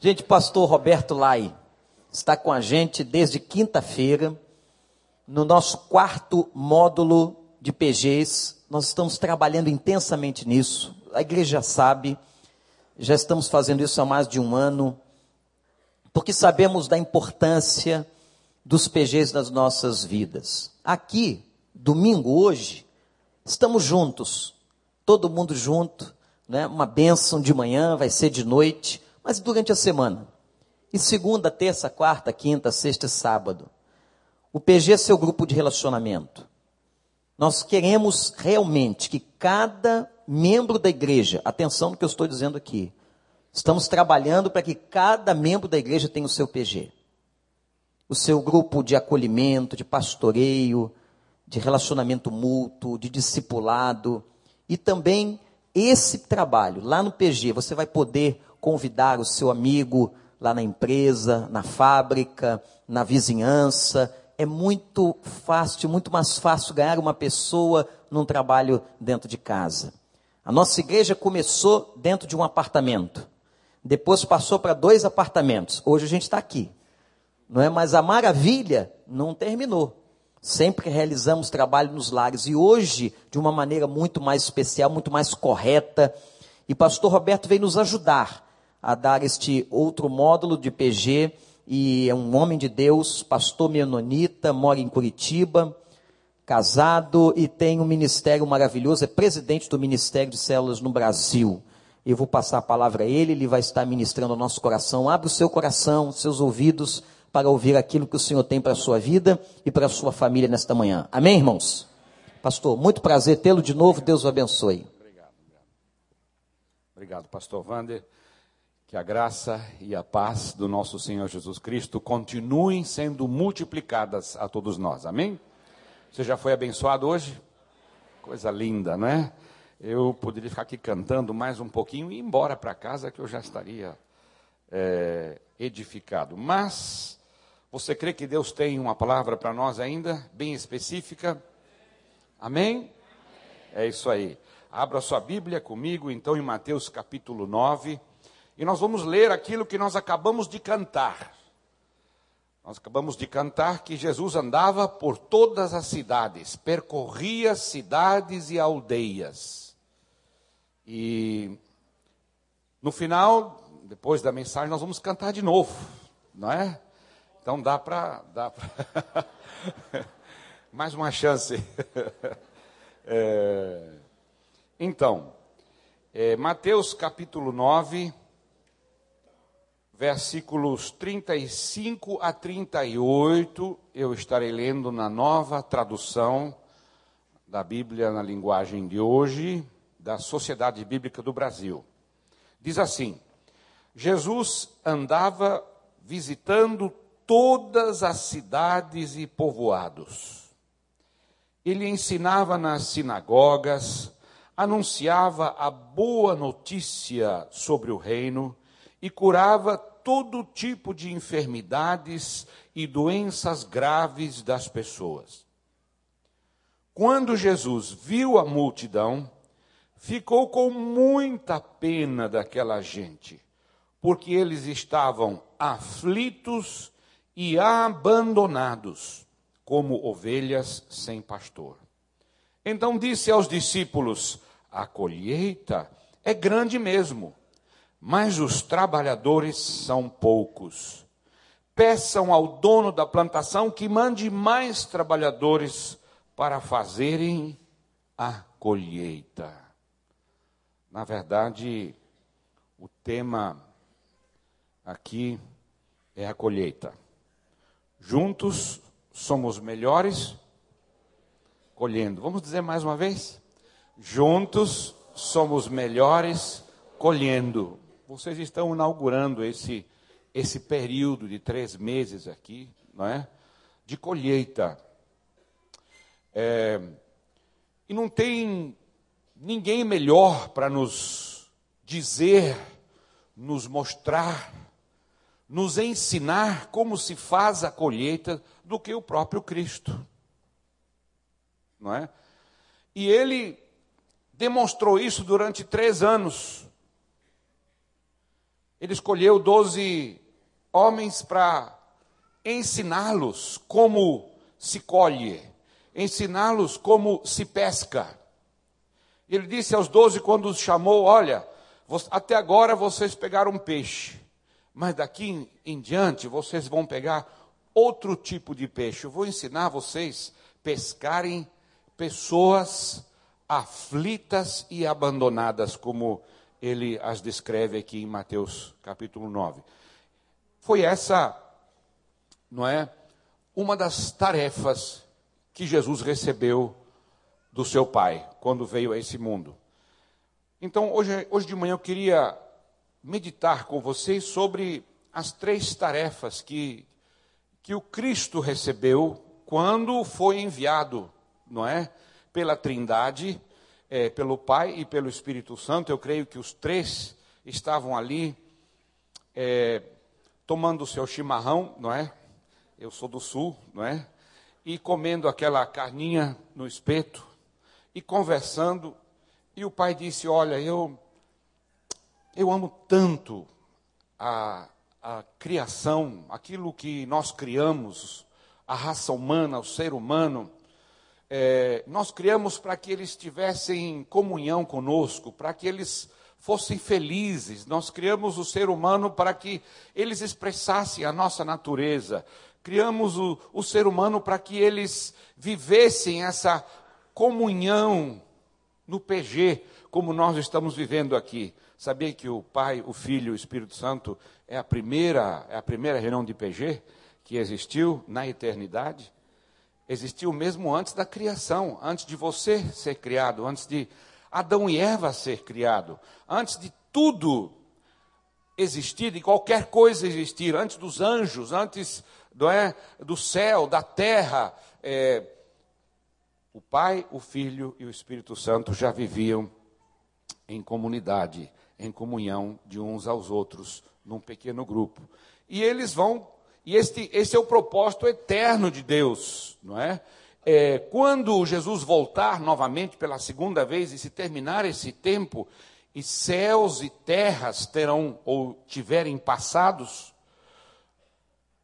Gente, pastor Roberto Lai está com a gente desde quinta-feira, no nosso quarto módulo de PGs. Nós estamos trabalhando intensamente nisso. A igreja sabe, já estamos fazendo isso há mais de um ano, porque sabemos da importância dos PGs nas nossas vidas. Aqui, domingo, hoje, estamos juntos, todo mundo junto, né? uma bênção de manhã, vai ser de noite mas durante a semana. E segunda, terça, quarta, quinta, sexta e sábado. O PG é seu grupo de relacionamento. Nós queremos realmente que cada membro da igreja, atenção no que eu estou dizendo aqui, estamos trabalhando para que cada membro da igreja tenha o seu PG. O seu grupo de acolhimento, de pastoreio, de relacionamento mútuo, de discipulado. E também esse trabalho, lá no PG, você vai poder convidar o seu amigo lá na empresa, na fábrica, na vizinhança. É muito fácil, muito mais fácil ganhar uma pessoa num trabalho dentro de casa. A nossa igreja começou dentro de um apartamento. Depois passou para dois apartamentos. Hoje a gente está aqui. Não é? Mas a maravilha não terminou. Sempre realizamos trabalho nos lares. E hoje, de uma maneira muito mais especial, muito mais correta. E pastor Roberto veio nos ajudar a dar este outro módulo de PG e é um homem de Deus, pastor menonita, mora em Curitiba, casado e tem um ministério maravilhoso, é presidente do Ministério de Células no Brasil. Eu vou passar a palavra a ele, ele vai estar ministrando ao nosso coração. Abre o seu coração, seus ouvidos, para ouvir aquilo que o Senhor tem para a sua vida e para a sua família nesta manhã. Amém, irmãos? Pastor, muito prazer tê-lo de novo, Deus o abençoe. Obrigado, obrigado. Obrigado, pastor Wander. Que a graça e a paz do nosso Senhor Jesus Cristo continuem sendo multiplicadas a todos nós. Amém? Você já foi abençoado hoje? Coisa linda, não é? Eu poderia ficar aqui cantando mais um pouquinho e ir embora para casa que eu já estaria é, edificado. Mas você crê que Deus tem uma palavra para nós ainda, bem específica? Amém? É isso aí. Abra sua Bíblia comigo, então, em Mateus capítulo 9. E nós vamos ler aquilo que nós acabamos de cantar. Nós acabamos de cantar que Jesus andava por todas as cidades, percorria cidades e aldeias. E no final, depois da mensagem, nós vamos cantar de novo, não é? Então dá para. Dá pra... Mais uma chance. é... Então, é, Mateus capítulo 9 versículos 35 a 38, eu estarei lendo na nova tradução da Bíblia na linguagem de hoje, da Sociedade Bíblica do Brasil. Diz assim: Jesus andava visitando todas as cidades e povoados. Ele ensinava nas sinagogas, anunciava a boa notícia sobre o reino e curava todo tipo de enfermidades e doenças graves das pessoas. Quando Jesus viu a multidão, ficou com muita pena daquela gente, porque eles estavam aflitos e abandonados, como ovelhas sem pastor. Então disse aos discípulos: A colheita é grande mesmo mas os trabalhadores são poucos. Peçam ao dono da plantação que mande mais trabalhadores para fazerem a colheita. Na verdade, o tema aqui é a colheita. Juntos somos melhores colhendo. Vamos dizer mais uma vez? Juntos somos melhores colhendo vocês estão inaugurando esse, esse período de três meses aqui, não é? De colheita. É, e não tem ninguém melhor para nos dizer, nos mostrar, nos ensinar como se faz a colheita do que o próprio Cristo. Não é? E ele demonstrou isso durante três anos Ele escolheu doze homens para ensiná-los como se colhe, ensiná-los como se pesca. Ele disse aos doze, quando os chamou: Olha, até agora vocês pegaram peixe, mas daqui em diante vocês vão pegar outro tipo de peixe. Eu vou ensinar vocês pescarem pessoas aflitas e abandonadas, como ele as descreve aqui em Mateus capítulo 9. Foi essa, não é, uma das tarefas que Jesus recebeu do seu Pai quando veio a esse mundo. Então, hoje, hoje de manhã eu queria meditar com vocês sobre as três tarefas que, que o Cristo recebeu quando foi enviado, não é? Pela Trindade, é, pelo Pai e pelo Espírito Santo. Eu creio que os três estavam ali é, tomando o seu chimarrão, não é? Eu sou do sul, não é? E comendo aquela carninha no espeto e conversando e o pai disse: Olha, eu, eu amo tanto a, a criação, aquilo que nós criamos, a raça humana, o ser humano. É, nós criamos para que eles tivessem comunhão conosco, para que eles fossem felizes. Nós criamos o ser humano para que eles expressassem a nossa natureza. Criamos o, o ser humano para que eles vivessem essa comunhão no PG, como nós estamos vivendo aqui. Sabia que o Pai, o Filho e o Espírito Santo é a primeira, é a primeira reunião de PG que existiu na eternidade? Existiu mesmo antes da criação, antes de você ser criado, antes de Adão e Eva ser criado, antes de tudo existir, de qualquer coisa existir, antes dos anjos, antes do, é, do céu, da terra, é, o Pai, o Filho e o Espírito Santo já viviam em comunidade, em comunhão de uns aos outros, num pequeno grupo. E eles vão, e este, esse é o propósito eterno de Deus, não é? é? Quando Jesus voltar novamente pela segunda vez e se terminar esse tempo, e céus e terras terão ou tiverem passados,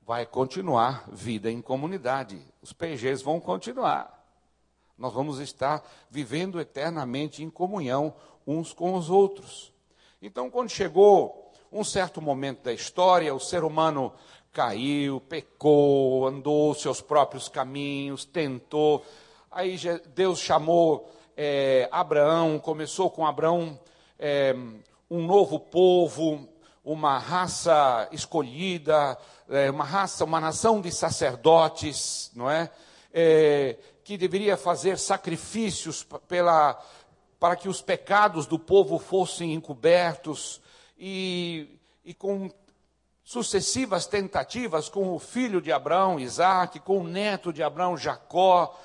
vai continuar vida em comunidade. Os PGs vão continuar. Nós vamos estar vivendo eternamente em comunhão uns com os outros. Então, quando chegou um certo momento da história, o ser humano caiu, pecou, andou seus próprios caminhos, tentou. Aí Deus chamou é, Abraão, começou com Abraão é, um novo povo, uma raça escolhida, é, uma raça, uma nação de sacerdotes, não é? é que deveria fazer sacrifícios pela, para que os pecados do povo fossem encobertos, e, e com sucessivas tentativas com o filho de Abraão, Isaac, com o neto de Abraão, Jacó.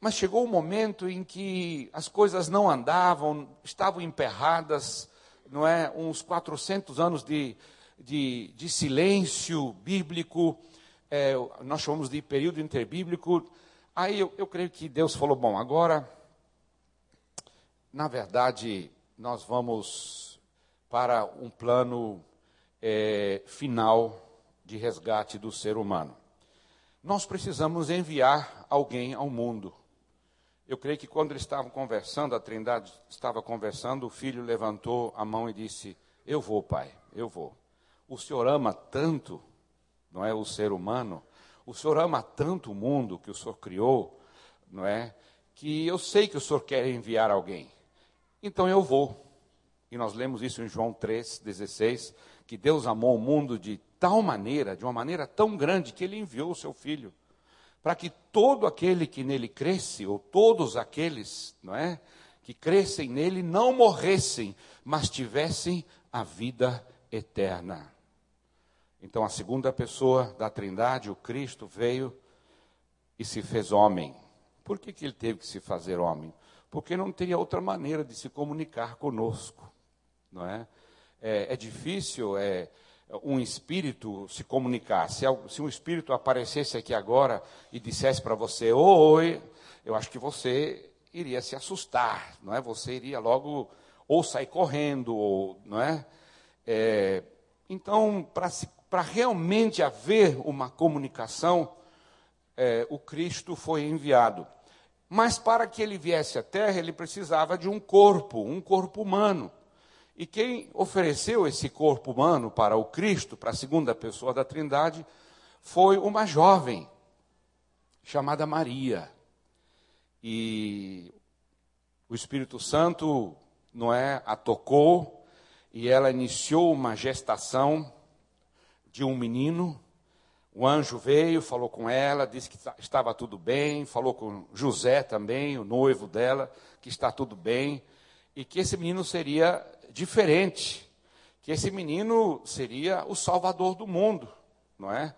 Mas chegou um momento em que as coisas não andavam, estavam emperradas, não é? Uns 400 anos de, de, de silêncio bíblico, é, nós chamamos de período interbíblico, Aí eu, eu creio que Deus falou: bom, agora, na verdade, nós vamos para um plano é, final de resgate do ser humano. Nós precisamos enviar alguém ao mundo. Eu creio que quando eles estavam conversando, a Trindade estava conversando, o filho levantou a mão e disse: Eu vou, pai, eu vou. O senhor ama tanto, não é, o ser humano, o Senhor ama tanto o mundo que o Senhor criou, não é? Que eu sei que o Senhor quer enviar alguém. Então eu vou. E nós lemos isso em João 3,16, que Deus amou o mundo de tal maneira, de uma maneira tão grande, que ele enviou o seu filho. Para que todo aquele que nele cresce, ou todos aqueles, não é? Que crescem nele, não morressem, mas tivessem a vida eterna. Então, a segunda pessoa da Trindade, o Cristo, veio e se fez homem. Por que, que ele teve que se fazer homem? Porque não teria outra maneira de se comunicar conosco. Não é? É, é difícil é, um espírito se comunicar. Se, se um espírito aparecesse aqui agora e dissesse para você, oi, eu acho que você iria se assustar, não é? Você iria logo ou sair correndo, ou, não é? é Então, para realmente haver uma comunicação, é, o Cristo foi enviado. Mas para que ele viesse à terra, ele precisava de um corpo, um corpo humano. E quem ofereceu esse corpo humano para o Cristo, para a segunda pessoa da Trindade, foi uma jovem chamada Maria. E o Espírito Santo, não é, a tocou e ela iniciou uma gestação de um menino. O anjo veio, falou com ela, disse que estava tudo bem, falou com José também, o noivo dela, que está tudo bem e que esse menino seria diferente, que esse menino seria o salvador do mundo, não é?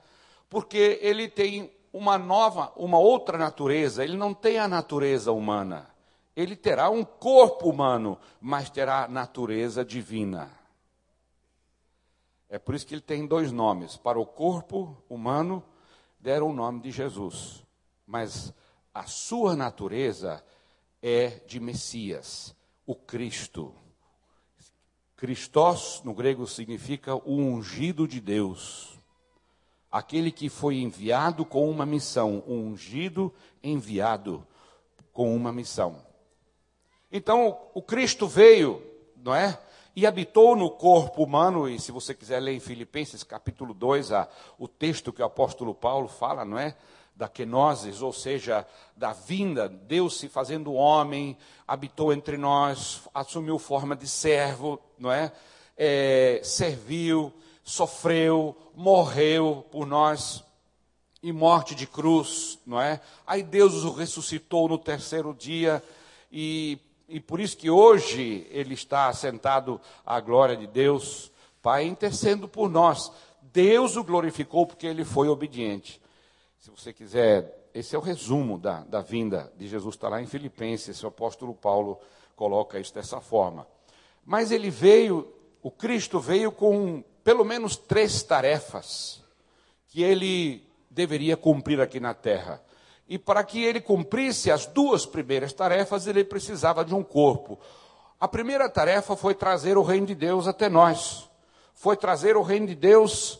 Porque ele tem uma nova, uma outra natureza, ele não tem a natureza humana. Ele terá um corpo humano, mas terá natureza divina. É por isso que ele tem dois nomes. Para o corpo humano, deram o nome de Jesus. Mas a sua natureza é de Messias, o Cristo. Christos, no grego, significa o ungido de Deus. Aquele que foi enviado com uma missão, o ungido enviado com uma missão. Então, o Cristo veio, não é? E habitou no corpo humano, e se você quiser ler em Filipenses capítulo 2, a, o texto que o apóstolo Paulo fala, não é? Da kenosis, ou seja, da vinda, Deus se fazendo homem, habitou entre nós, assumiu forma de servo, não é? é serviu, sofreu, morreu por nós e morte de cruz, não é? Aí Deus o ressuscitou no terceiro dia e, e por isso que hoje ele está sentado à glória de Deus, Pai, intercedendo por nós. Deus o glorificou porque ele foi obediente. Se você quiser, esse é o resumo da, da vinda de Jesus, está lá em Filipenses, o apóstolo Paulo coloca isso dessa forma. Mas ele veio, o Cristo veio com pelo menos três tarefas que ele deveria cumprir aqui na terra. E para que ele cumprisse as duas primeiras tarefas, ele precisava de um corpo. A primeira tarefa foi trazer o reino de Deus até nós. Foi trazer o reino de Deus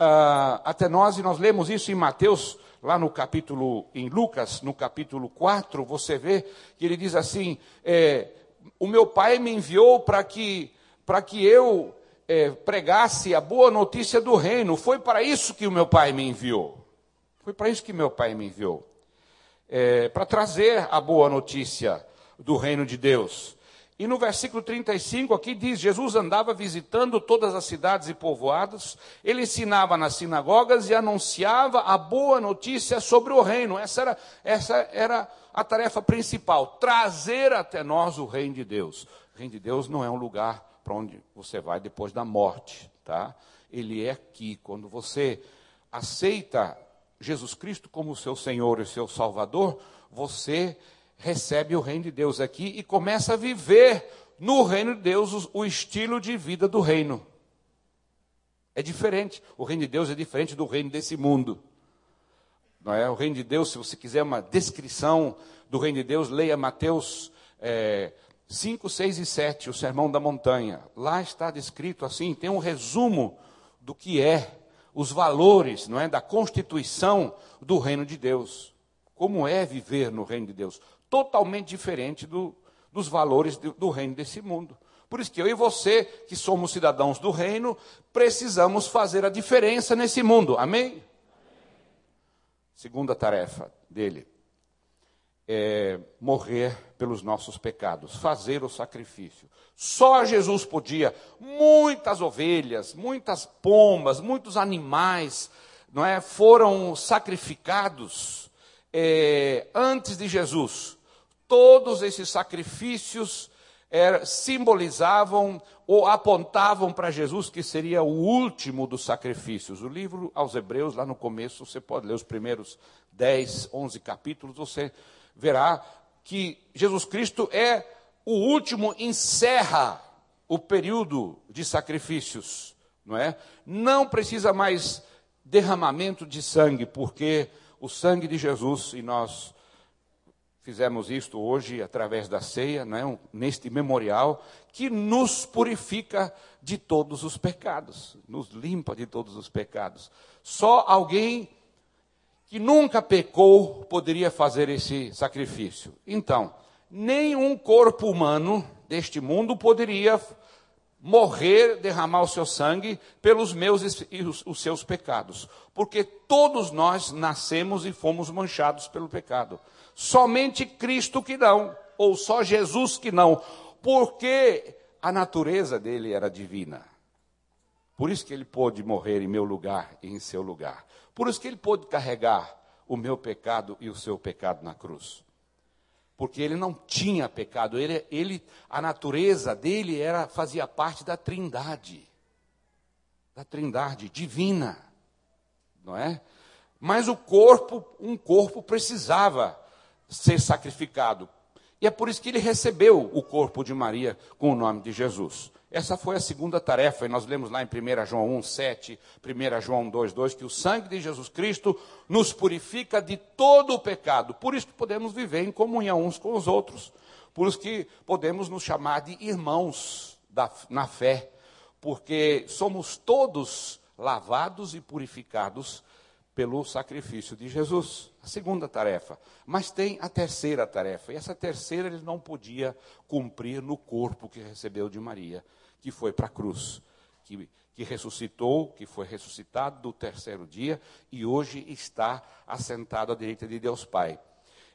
uh, até nós, e nós lemos isso em Mateus, lá no capítulo, em Lucas, no capítulo 4, você vê que ele diz assim: é, O meu pai me enviou para que, que eu é, pregasse a boa notícia do reino. Foi para isso que o meu pai me enviou. Foi para isso que meu pai me enviou. É, para trazer a boa notícia do reino de Deus. E no versículo 35 aqui diz: Jesus andava visitando todas as cidades e povoados, ele ensinava nas sinagogas e anunciava a boa notícia sobre o reino. Essa era, essa era a tarefa principal: trazer até nós o reino de Deus. O reino de Deus não é um lugar para onde você vai depois da morte, tá? Ele é aqui. Quando você aceita Jesus Cristo como seu Senhor e seu Salvador, você recebe o reino de Deus aqui e começa a viver no reino de Deus o, estilo de vida do reino. É diferente. O reino de Deus é diferente do reino desse mundo. Não é? O reino de Deus, se você quiser uma descrição do reino de Deus, leia Mateus é, 5, 6 e 7, o Sermão da Montanha. Lá está descrito assim, tem um resumo do que é, os valores, não é, da constituição do reino de Deus. Como é viver no reino de Deus? Totalmente diferente do, dos valores do, do reino desse mundo. Por isso que eu e você, que somos cidadãos do reino, precisamos fazer a diferença nesse mundo. Amém? Segunda tarefa dele é morrer pelos nossos pecados, fazer o sacrifício. Só Jesus podia. Muitas ovelhas, muitas pombas, muitos animais, não é, foram sacrificados é, antes de Jesus todos esses sacrifícios era, simbolizavam ou apontavam para Jesus, que seria o último dos sacrifícios. O livro aos Hebreus, lá no começo, você pode ler os primeiros 10, 11 capítulos, você verá que Jesus Cristo é o último, encerra o período de sacrifícios, não é? Não precisa mais derramamento de sangue, porque o sangue de Jesus, e nós Fizemos isto hoje através da ceia, não é? neste memorial, que nos purifica de todos os pecados, nos limpa de todos os pecados. Só alguém que nunca pecou poderia fazer esse sacrifício. Então, nenhum corpo humano deste mundo poderia morrer, derramar o seu sangue pelos meus e os, os seus pecados, porque todos nós nascemos e fomos manchados pelo pecado. Somente Cristo que não, ou só Jesus que não, porque a natureza dele era divina. Por isso que ele pôde morrer em meu lugar e em seu lugar. Por isso que ele pôde carregar o meu pecado e o seu pecado na cruz. Porque ele não tinha pecado, ele, ele a natureza dele era fazia parte da Trindade. Da Trindade divina. Não é? Mas o corpo, um corpo precisava ser sacrificado. E é por isso que ele recebeu o corpo de Maria com o nome de Jesus. Essa foi a segunda tarefa, e nós lemos lá em 1 João 1, 7, 1 João 2, 2, que o sangue de Jesus Cristo nos purifica de todo o pecado. Por isso que podemos viver em comunhão uns com os outros. Por isso que podemos nos chamar de irmãos da, na fé. Porque somos todos lavados e purificados pelo sacrifício de Jesus. A segunda tarefa. Mas tem a terceira tarefa. E essa terceira ele não podia cumprir no corpo que recebeu de Maria, que foi para a cruz, que, que ressuscitou, que foi ressuscitado do terceiro dia e hoje está assentado à direita de Deus Pai.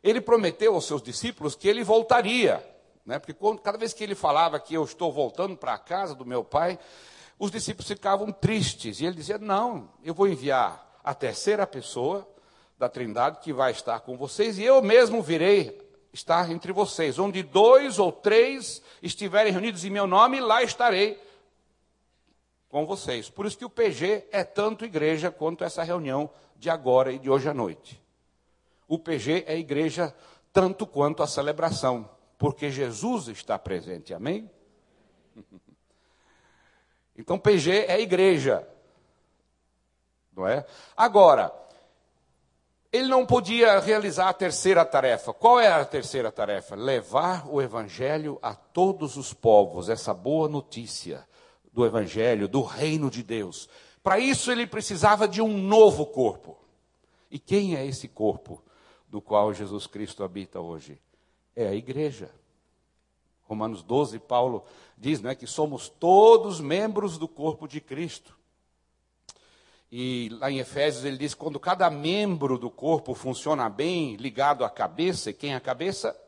Ele prometeu aos seus discípulos que ele voltaria, né? porque quando, cada vez que ele falava que eu estou voltando para a casa do meu pai, os discípulos ficavam tristes. E ele dizia: Não, eu vou enviar a terceira pessoa da Trindade que vai estar com vocês, e eu mesmo virei estar entre vocês. Onde dois ou três estiverem reunidos em meu nome, lá estarei com vocês. Por isso que o PG é tanto igreja quanto essa reunião de agora e de hoje à noite. O PG é igreja tanto quanto a celebração, porque Jesus está presente. Amém? Então PG é igreja não é? Agora, ele não podia realizar a terceira tarefa. Qual era a terceira tarefa? Levar o evangelho a todos os povos, essa boa notícia do evangelho, do reino de Deus. Para isso ele precisava de um novo corpo. E quem é esse corpo do qual Jesus Cristo habita hoje? É a igreja. Romanos 12, Paulo diz né, que somos todos membros do corpo de Cristo. E lá em Efésios ele diz: quando cada membro do corpo funciona bem, ligado à cabeça, e quem é a cabeça?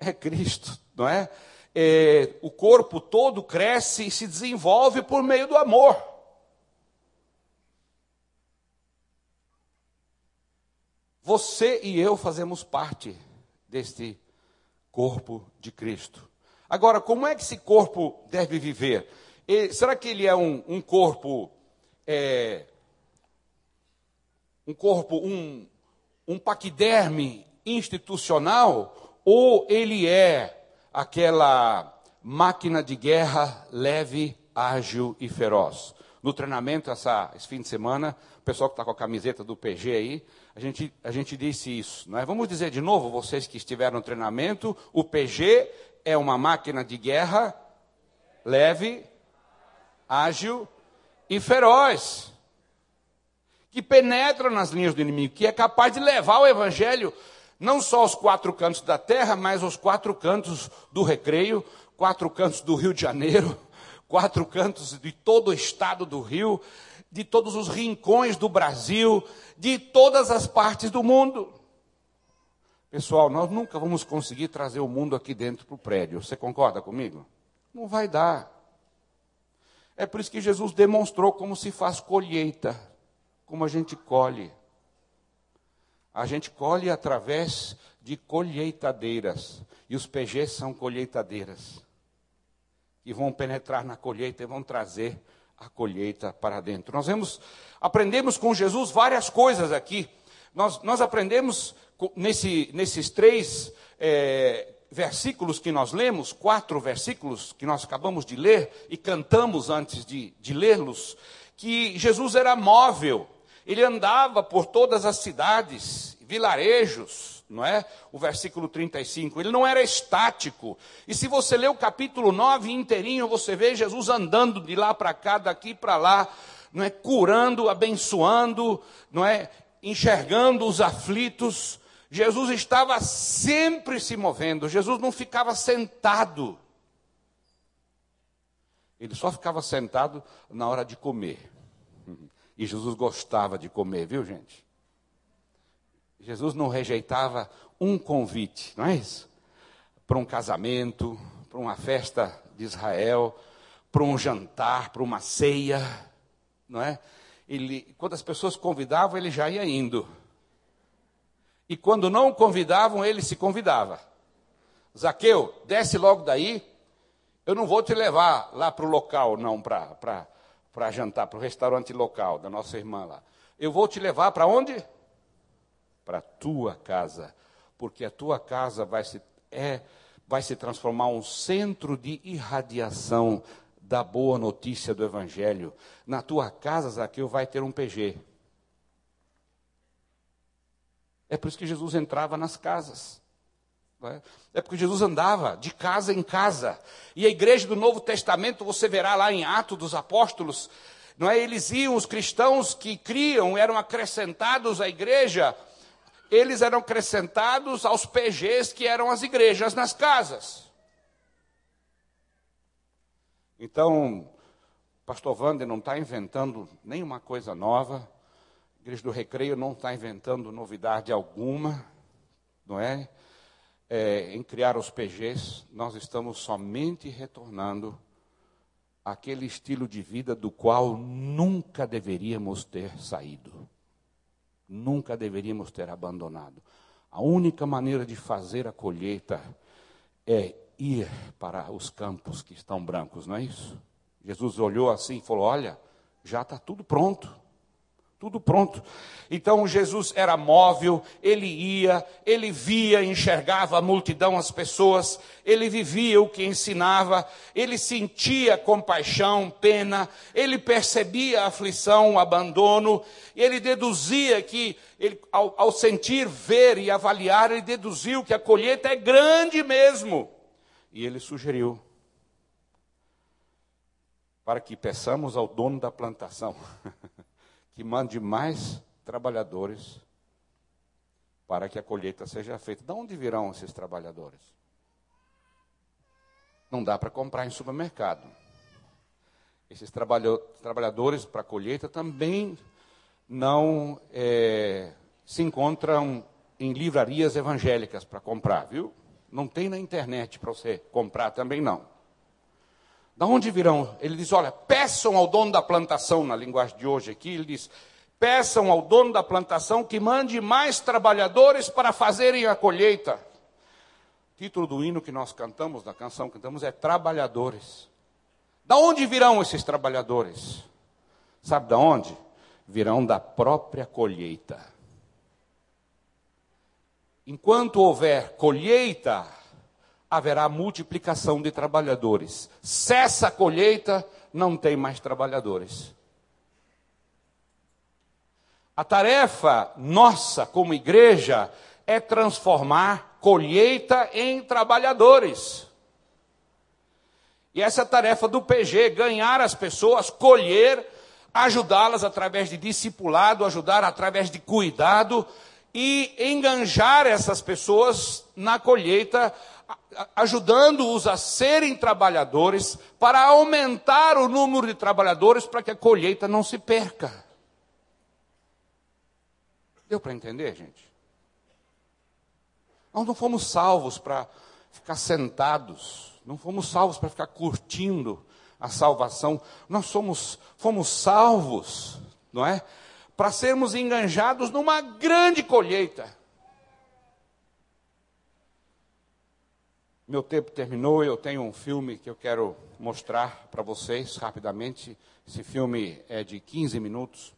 É Cristo, não é? é? O corpo todo cresce e se desenvolve por meio do amor. Você e eu fazemos parte deste corpo de Cristo. Agora, como é que esse corpo deve viver? E, será que ele é um, um corpo é, um corpo, um, um paquiderme institucional, ou ele é aquela máquina de guerra leve, ágil e feroz. No treinamento, essa, esse fim de semana, o pessoal que está com a camiseta do PG aí, a gente, a gente disse isso. Não é? Vamos dizer de novo, vocês que estiveram no treinamento, o PG é uma máquina de guerra leve, ágil e feroz que penetra nas linhas do inimigo, que é capaz de levar o evangelho não só aos quatro cantos da terra, mas aos quatro cantos do recreio, quatro cantos do Rio de Janeiro, quatro cantos de todo o estado do Rio, de todos os rincões do Brasil, de todas as partes do mundo. Pessoal, nós nunca vamos conseguir trazer o mundo aqui dentro para o prédio. Você concorda comigo? Não vai dar. É por isso que Jesus demonstrou como se faz colheita como a gente colhe. A gente colhe através de colheitadeiras. E os PGs são colheitadeiras. Que vão penetrar na colheita e vão trazer a colheita para dentro. Nós vemos, aprendemos com Jesus várias coisas aqui. Nós, nós aprendemos nesse, nesses três é, versículos que nós lemos, quatro versículos que nós acabamos de ler e cantamos antes de, de lê-los, que Jesus era móvel ele andava por todas as cidades, vilarejos, não é? O versículo 35, ele não era estático. E se você ler o capítulo 9 inteirinho, você vê Jesus andando de lá para cá, daqui para lá, não é? Curando, abençoando, não é? Enxergando os aflitos. Jesus estava sempre se movendo. Jesus não ficava sentado. Ele só ficava sentado na hora de comer. E Jesus gostava de comer, viu, gente? Jesus não rejeitava um convite, não é isso? Para um casamento, para uma festa de Israel, para um jantar, para uma ceia, não é? Ele, quando as pessoas convidavam, ele já ia indo. E quando não convidavam, ele se convidava. Zaqueu, desce logo daí. Eu não vou te levar lá para o local, não, para jantar, para o restaurante local da nossa irmã lá. Eu vou te levar para onde? para a tua casa, porque a tua casa vai se, é, vai se transformar um centro de irradiação da boa notícia do Evangelho. Na tua casa, Zaqueu, vai ter um PG. É por isso que Jesus entrava nas casas. É? é porque Jesus andava de casa em casa. E a igreja do Novo Testamento, você verá lá em Atos dos Apóstolos, não é? Eles iam, os cristãos que criam, eram acrescentados à igreja eles eram acrescentados aos PGs que eram as igrejas nas casas. Então, pastor Wander não está inventando nenhuma coisa nova, a igreja do recreio não está inventando novidade alguma, não é? É? Em criar os PGs, nós estamos somente retornando àquele estilo de vida do qual nunca deveríamos ter saído nunca deveríamos ter abandonado. A única maneira de fazer a colheita é ir para os campos que estão brancos, não é isso? Jesus olhou assim e falou: Olha, já está tudo pronto tudo pronto. Então Jesus era móvel, ele ia, ele via, enxergava a multidão, as pessoas, ele vivia o que ensinava, ele sentia compaixão, pena, ele percebia a aflição, o abandono, ele deduzia que, ele, ao, ao sentir, ver e avaliar, ele deduziu que a colheita é grande mesmo. E ele sugeriu para que peçamos ao dono da plantação. que mande mais trabalhadores para que a colheita seja feita. De onde virão esses trabalhadores? Não dá para comprar em supermercado. Esses trabalhadores para a colheita também não é, se encontram em livrarias evangélicas para comprar, viu? Não tem na internet para você comprar também não. Da onde virão? Ele diz: olha, peçam ao dono da plantação, na linguagem de hoje aqui, ele diz: peçam ao dono da plantação que mande mais trabalhadores para fazerem a colheita. O título do hino que nós cantamos, da canção que cantamos, é Trabalhadores. Da onde virão esses trabalhadores? Sabe da onde? Virão da própria colheita. Enquanto houver colheita, haverá multiplicação de trabalhadores. Cessa a colheita, não tem mais trabalhadores. A tarefa nossa como igreja é transformar colheita em trabalhadores. E essa é a tarefa do PG, ganhar as pessoas, colher, ajudá-las através de discipulado, ajudar através de cuidado e enganjar essas pessoas na colheita ajudando-os a serem trabalhadores, para aumentar o número de trabalhadores, para que a colheita não se perca. Deu para entender, gente? Nós não fomos salvos para ficar sentados, não fomos salvos para ficar curtindo a salvação, nós somos, fomos salvos, não é? Para sermos enganjados numa grande colheita. Meu tempo terminou, eu tenho um filme que eu quero mostrar para vocês rapidamente. Esse filme é de 15 minutos.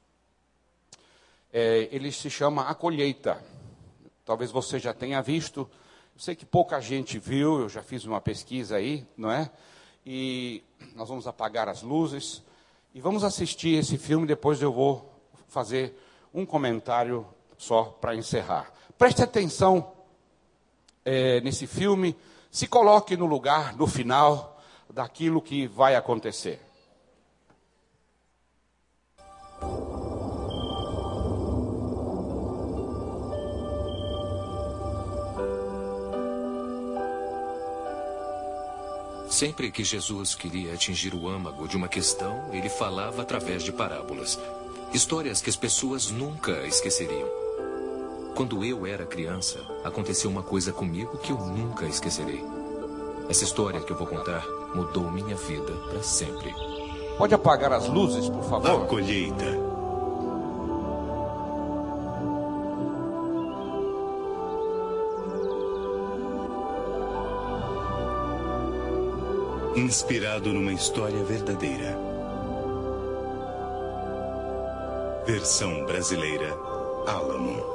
É, ele se chama A Colheita. Talvez você já tenha visto. Eu sei que pouca gente viu, eu já fiz uma pesquisa aí, não é? E nós vamos apagar as luzes e vamos assistir esse filme. Depois eu vou fazer um comentário só para encerrar. Preste atenção é, nesse filme, se coloque no lugar, no final, daquilo que vai acontecer. Sempre que Jesus queria atingir o âmago de uma questão, ele falava através de parábolas. Histórias que as pessoas nunca esqueceriam. Quando eu era criança, aconteceu uma coisa comigo que eu nunca esquecerei. Essa história que eu vou contar mudou minha vida para sempre. Pode apagar as luzes, por favor? A colheita. inspirado numa história verdadeira. Versão brasileira Alamo.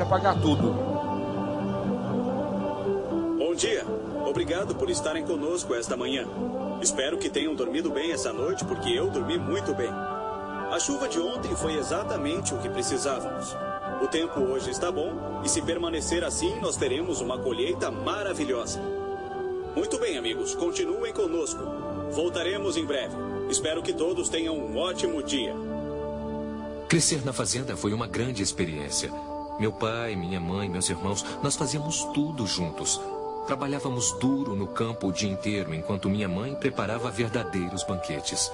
Pode apagar tudo. Bom dia. Obrigado por estarem conosco esta manhã. Espero que tenham dormido bem essa noite, porque eu dormi muito bem. A chuva de ontem foi exatamente o que precisávamos. O tempo hoje está bom e, se permanecer assim, nós teremos uma colheita maravilhosa. Muito bem, amigos, continuem conosco. Voltaremos em breve. Espero que todos tenham um ótimo dia. Crescer na fazenda foi uma grande experiência. Meu pai, minha mãe, meus irmãos, nós fazíamos tudo juntos. Trabalhávamos duro no campo o dia inteiro, enquanto minha mãe preparava verdadeiros banquetes.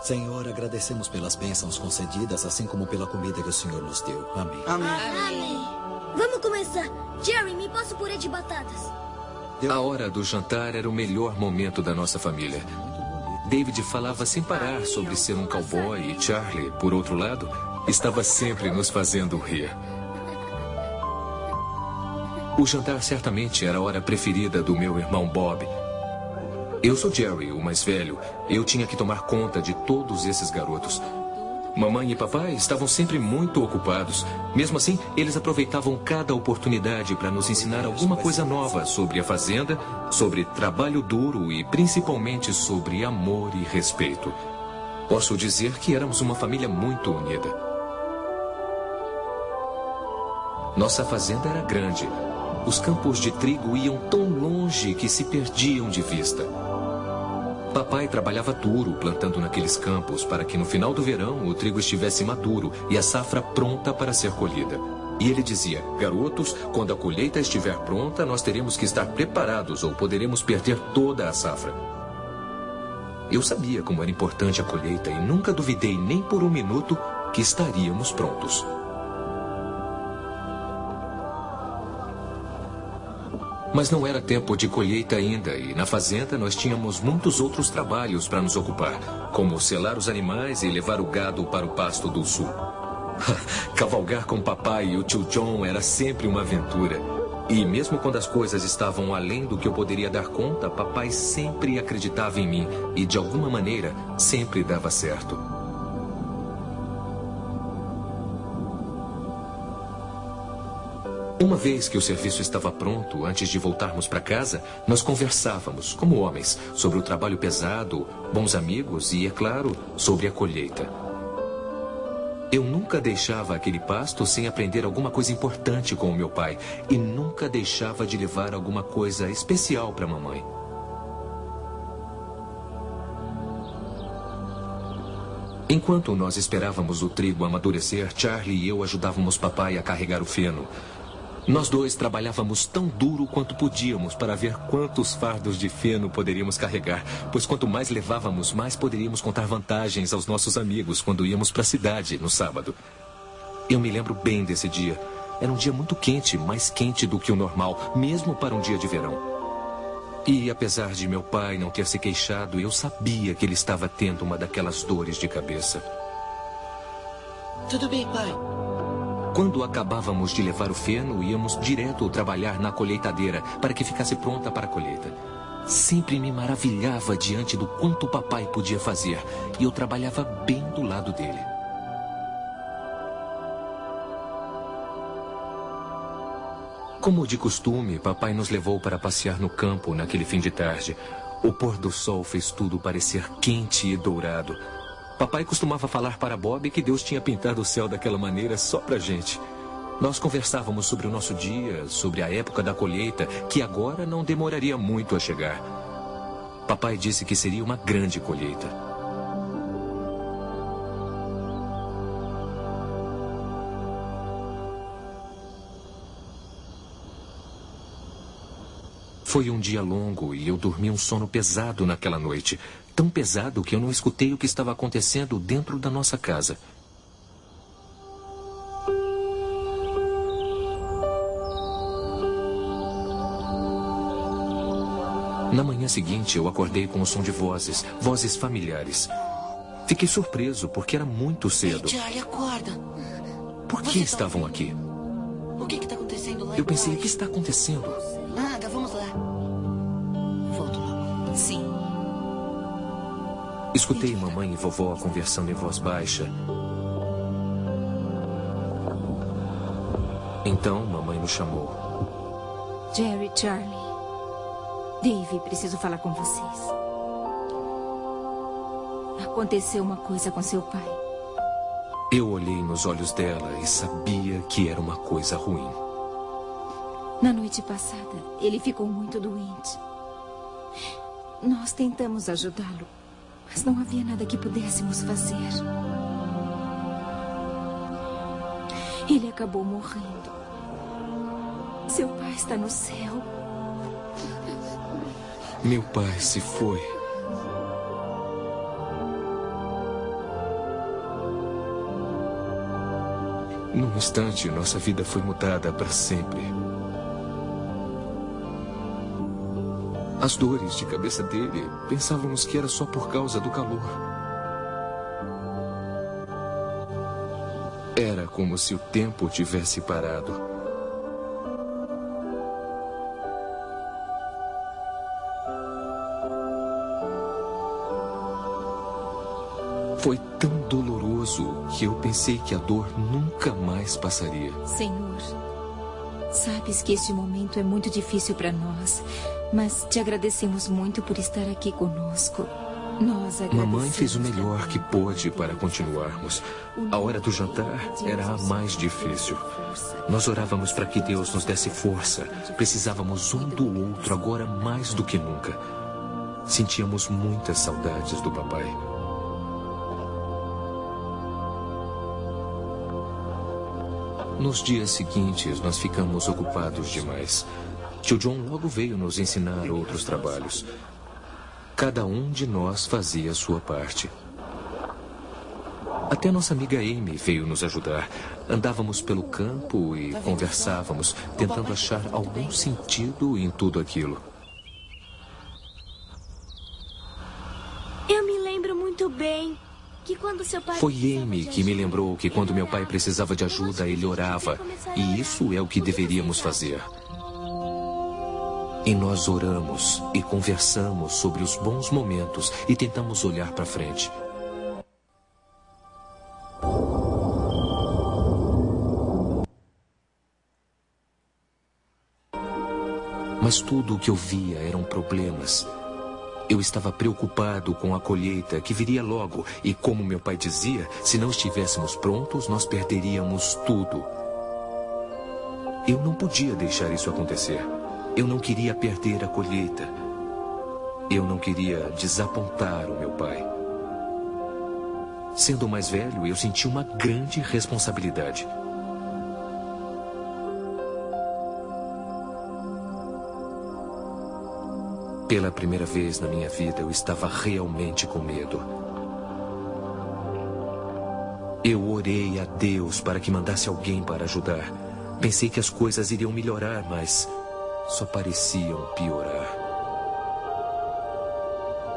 Senhor, agradecemos pelas bênçãos concedidas, assim como pela comida que o Senhor nos deu. Amém. Amém. Amém. Vamos começar. Jerry, me passa o purê de batatas. A hora do jantar era o melhor momento da nossa família. David falava sem parar sobre ser um cowboy e Charlie, por outro lado, estava sempre nos fazendo rir. O jantar certamente era a hora preferida do meu irmão Bob. Eu sou Jerry, o mais velho. Eu tinha que tomar conta de todos esses garotos. Mamãe e papai estavam sempre muito ocupados. Mesmo assim, eles aproveitavam cada oportunidade para nos ensinar alguma coisa nova sobre a fazenda, sobre trabalho duro e principalmente sobre amor e respeito. Posso dizer que éramos uma família muito unida. Nossa fazenda era grande os campos de trigo iam tão longe que se perdiam de vista. Papai trabalhava duro plantando naqueles campos para que no final do verão o trigo estivesse maduro e a safra pronta para ser colhida. E ele dizia: Garotos, quando a colheita estiver pronta, nós teremos que estar preparados ou poderemos perder toda a safra. Eu sabia como era importante a colheita e nunca duvidei nem por um minuto que estaríamos prontos. Mas não era tempo de colheita ainda e na fazenda nós tínhamos muitos outros trabalhos para nos ocupar, como selar os animais e levar o gado para o pasto do sul. Cavalgar com papai e o tio John era sempre uma aventura. E mesmo quando as coisas estavam além do que eu poderia dar conta, papai sempre acreditava em mim e de alguma maneira sempre dava certo. Uma vez que o serviço estava pronto, antes de voltarmos para casa, nós conversávamos, como homens, sobre o trabalho pesado, bons amigos e, é claro, sobre a colheita. Eu nunca deixava aquele pasto sem aprender alguma coisa importante com o meu pai e nunca deixava de levar alguma coisa especial para a mamãe. Enquanto nós esperávamos o trigo amadurecer, Charlie e eu ajudávamos papai a carregar o feno. Nós dois trabalhávamos tão duro quanto podíamos para ver quantos fardos de feno poderíamos carregar, pois quanto mais levávamos, mais poderíamos contar vantagens aos nossos amigos quando íamos para a cidade no sábado. Eu me lembro bem desse dia. Era um dia muito quente, mais quente do que o normal, mesmo para um dia de verão. E apesar de meu pai não ter se queixado, eu sabia que ele estava tendo uma daquelas dores de cabeça. Tudo bem, pai. Quando acabávamos de levar o feno, íamos direto trabalhar na colheitadeira para que ficasse pronta para a colheita. Sempre me maravilhava diante do quanto o papai podia fazer e eu trabalhava bem do lado dele. Como de costume, papai nos levou para passear no campo naquele fim de tarde. O pôr do sol fez tudo parecer quente e dourado. Papai costumava falar para Bob que Deus tinha pintado o céu daquela maneira só pra gente. Nós conversávamos sobre o nosso dia, sobre a época da colheita, que agora não demoraria muito a chegar. Papai disse que seria uma grande colheita. Foi um dia longo e eu dormi um sono pesado naquela noite. Tão pesado que eu não escutei o que estava acontecendo dentro da nossa casa. Na manhã seguinte, eu acordei com o som de vozes, vozes familiares. Fiquei surpreso porque era muito cedo. Ei, Charlie, acorda. Por que tá estavam aqui? O que está acontecendo lá Eu pensei, o que está acontecendo? Escutei mamãe e vovó conversando em voz baixa. Então, mamãe nos chamou. Jerry, Charlie. Dave, preciso falar com vocês. Aconteceu uma coisa com seu pai. Eu olhei nos olhos dela e sabia que era uma coisa ruim. Na noite passada, ele ficou muito doente. Nós tentamos ajudá-lo, mas não havia nada que pudéssemos fazer. Ele acabou morrendo. Seu pai está no céu. Meu pai se foi. Num instante, nossa vida foi mudada para sempre. As dores de cabeça dele, pensávamos que era só por causa do calor. Era como se o tempo tivesse parado. Foi tão doloroso que eu pensei que a dor nunca mais passaria. Senhor, sabes que este momento é muito difícil para nós, mas te agradecemos muito por estar aqui conosco. Nós agradecemos. Mamãe fez o melhor que pôde para continuarmos. A hora do jantar era a mais difícil. Nós orávamos para que Deus nos desse força. Precisávamos um do outro agora mais do que nunca. Sentíamos muitas saudades do papai. Nos dias seguintes, nós ficamos ocupados demais. Tio John logo veio nos ensinar outros trabalhos. Cada um de nós fazia a sua parte. Até nossa amiga Amy veio nos ajudar. Andávamos pelo campo e conversávamos, tentando achar algum sentido em tudo aquilo. Eu me lembro muito bem que quando seu pai. Foi Amy que me lembrou que quando meu pai precisava de ajuda, ele orava. E isso é o que deveríamos fazer. E nós oramos e conversamos sobre os bons momentos e tentamos olhar para frente. Mas tudo o que eu via eram problemas. Eu estava preocupado com a colheita que viria logo, e como meu pai dizia, se não estivéssemos prontos, nós perderíamos tudo. Eu não podia deixar isso acontecer. Eu não queria perder a colheita. Eu não queria desapontar o meu pai. Sendo mais velho, eu senti uma grande responsabilidade. Pela primeira vez na minha vida, eu estava realmente com medo. Eu orei a Deus para que mandasse alguém para ajudar. Pensei que as coisas iriam melhorar, mas só pareciam piorar.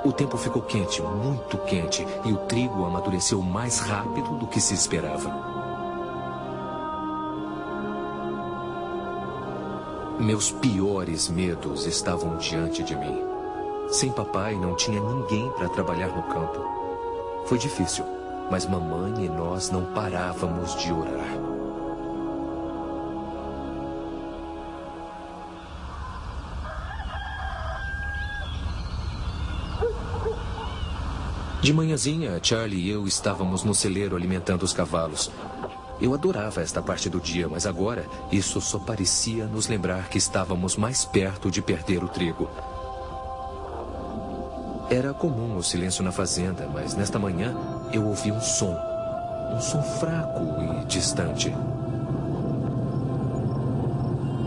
O tempo ficou quente, muito quente, e o trigo amadureceu mais rápido do que se esperava. Meus piores medos estavam diante de mim. Sem papai, não tinha ninguém para trabalhar no campo. Foi difícil, mas mamãe e nós não parávamos de orar. De manhãzinha, Charlie e eu estávamos no celeiro alimentando os cavalos. Eu adorava esta parte do dia, mas agora isso só parecia nos lembrar que estávamos mais perto de perder o trigo. Era comum o silêncio na fazenda, mas nesta manhã eu ouvi um som. Um som fraco e distante.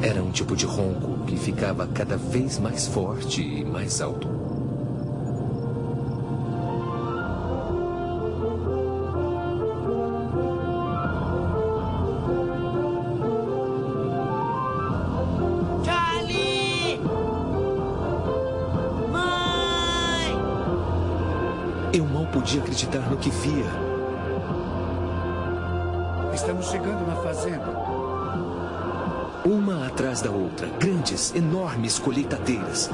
Era um tipo de ronco que ficava cada vez mais forte e mais alto. Eu mal podia acreditar no que via. Estamos chegando na fazenda. Uma atrás da outra, grandes, enormes colheitadeiras.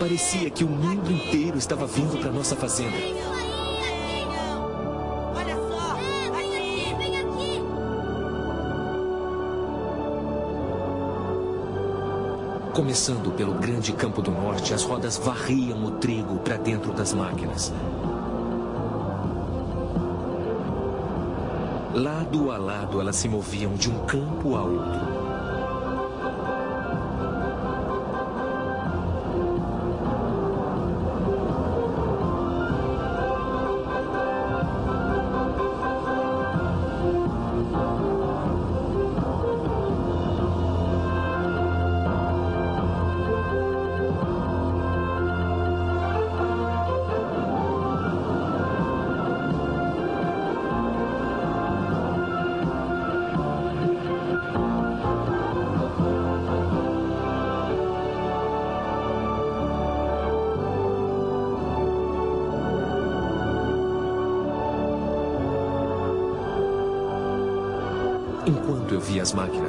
Parecia que o mundo inteiro estava vindo para nossa fazenda. Começando pelo grande campo do norte, as rodas varriam o trigo para dentro das máquinas. Lado a lado, elas se moviam de um campo a outro.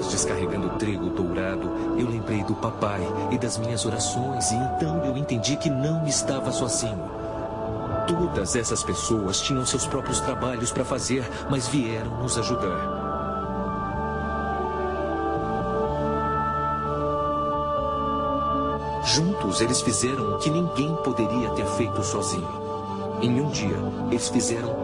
Via as máquinas descarregando trigo dourado, eu lembrei do papai e das minhas orações, e então eu entendi que não estava sozinho. Todas essas pessoas tinham seus próprios trabalhos para fazer, mas vieram nos ajudar. Juntos, eles fizeram o que ninguém poderia ter feito sozinho. Em um dia, eles fizeram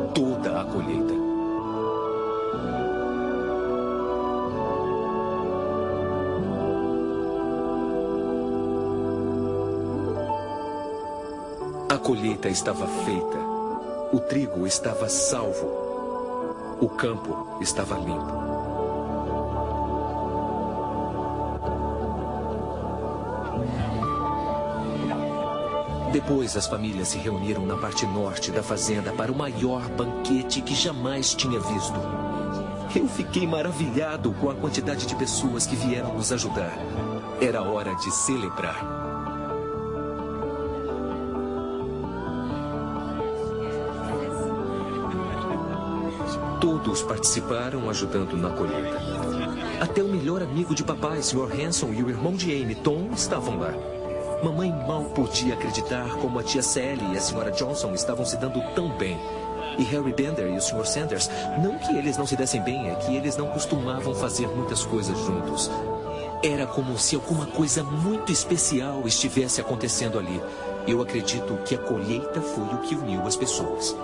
colheita estava feita. O trigo estava salvo. O campo estava limpo. Depois, as famílias se reuniram na parte norte da fazenda para o maior banquete que jamais tinha visto. Eu fiquei maravilhado com a quantidade de pessoas que vieram nos ajudar. Era hora de celebrar. Todos participaram ajudando na colheita. Até o melhor amigo de papai, Sr. Hanson, e o irmão de Amy, Tom, estavam lá. Mamãe mal podia acreditar como a tia Sally e a Sra. Johnson estavam se dando tão bem. E Harry Bender e o Sr. Sanders, não que eles não se dessem bem, é que eles não costumavam fazer muitas coisas juntos. Era como se alguma coisa muito especial estivesse acontecendo ali. Eu acredito que a colheita foi o que uniu as pessoas.